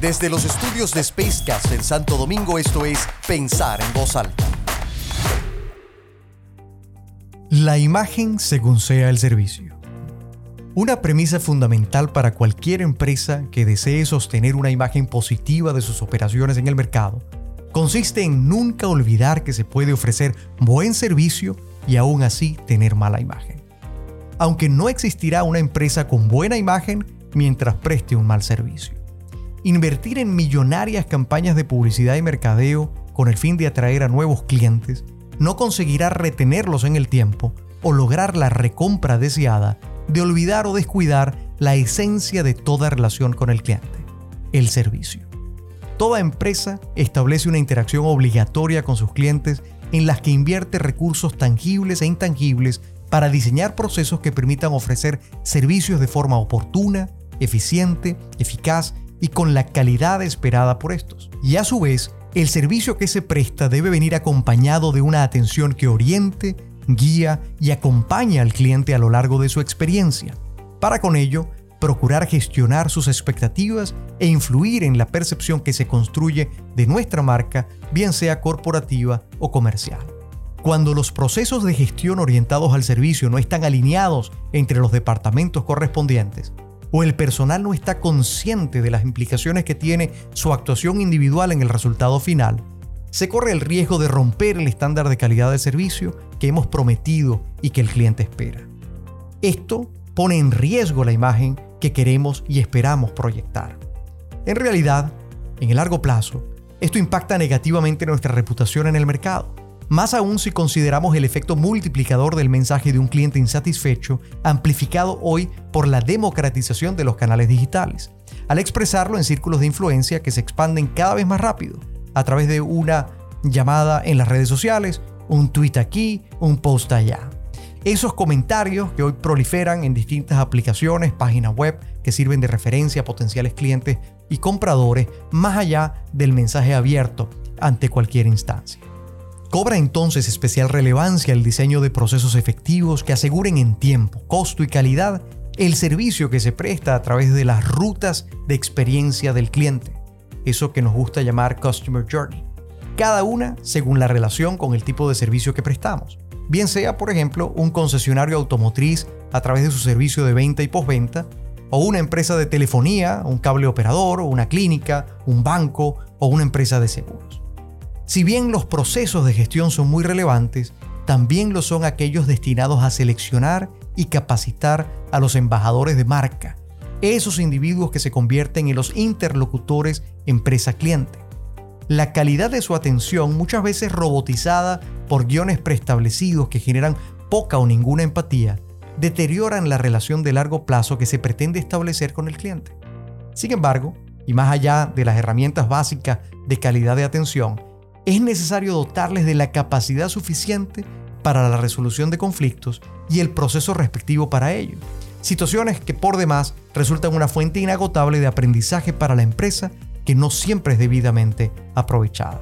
Desde los estudios de Spacecast en Santo Domingo, esto es Pensar en Voz Alta. La imagen según sea el servicio. Una premisa fundamental para cualquier empresa que desee sostener una imagen positiva de sus operaciones en el mercado consiste en nunca olvidar que se puede ofrecer buen servicio y aún así tener mala imagen. Aunque no existirá una empresa con buena imagen mientras preste un mal servicio. Invertir en millonarias campañas de publicidad y mercadeo con el fin de atraer a nuevos clientes no conseguirá retenerlos en el tiempo o lograr la recompra deseada de olvidar o descuidar la esencia de toda relación con el cliente, el servicio. Toda empresa establece una interacción obligatoria con sus clientes en las que invierte recursos tangibles e intangibles para diseñar procesos que permitan ofrecer servicios de forma oportuna, eficiente, eficaz y con la calidad esperada por estos. Y a su vez, el servicio que se presta debe venir acompañado de una atención que oriente, guía y acompaña al cliente a lo largo de su experiencia. Para con ello, procurar gestionar sus expectativas e influir en la percepción que se construye de nuestra marca, bien sea corporativa o comercial. Cuando los procesos de gestión orientados al servicio no están alineados entre los departamentos correspondientes, o el personal no está consciente de las implicaciones que tiene su actuación individual en el resultado final, se corre el riesgo de romper el estándar de calidad de servicio que hemos prometido y que el cliente espera. Esto pone en riesgo la imagen que queremos y esperamos proyectar. En realidad, en el largo plazo, esto impacta negativamente nuestra reputación en el mercado más aún si consideramos el efecto multiplicador del mensaje de un cliente insatisfecho, amplificado hoy por la democratización de los canales digitales, al expresarlo en círculos de influencia que se expanden cada vez más rápido, a través de una llamada en las redes sociales, un tweet aquí, un post allá. Esos comentarios que hoy proliferan en distintas aplicaciones, páginas web que sirven de referencia a potenciales clientes y compradores, más allá del mensaje abierto ante cualquier instancia. Cobra entonces especial relevancia el diseño de procesos efectivos que aseguren en tiempo, costo y calidad el servicio que se presta a través de las rutas de experiencia del cliente, eso que nos gusta llamar Customer Journey, cada una según la relación con el tipo de servicio que prestamos, bien sea por ejemplo un concesionario automotriz a través de su servicio de venta y postventa, o una empresa de telefonía, un cable operador, una clínica, un banco o una empresa de seguros. Si bien los procesos de gestión son muy relevantes, también lo son aquellos destinados a seleccionar y capacitar a los embajadores de marca, esos individuos que se convierten en los interlocutores empresa-cliente. La calidad de su atención, muchas veces robotizada por guiones preestablecidos que generan poca o ninguna empatía, deterioran la relación de largo plazo que se pretende establecer con el cliente. Sin embargo, y más allá de las herramientas básicas de calidad de atención, es necesario dotarles de la capacidad suficiente para la resolución de conflictos y el proceso respectivo para ello. Situaciones que por demás resultan una fuente inagotable de aprendizaje para la empresa que no siempre es debidamente aprovechada.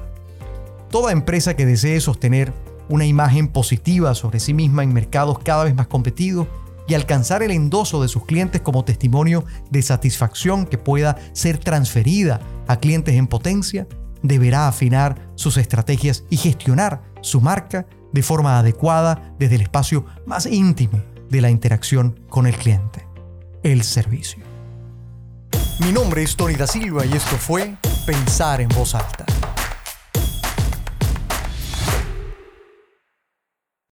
Toda empresa que desee sostener una imagen positiva sobre sí misma en mercados cada vez más competidos y alcanzar el endoso de sus clientes como testimonio de satisfacción que pueda ser transferida a clientes en potencia, deberá afinar sus estrategias y gestionar su marca de forma adecuada desde el espacio más íntimo de la interacción con el cliente, el servicio. Mi nombre es Tony da Silva y esto fue Pensar en voz alta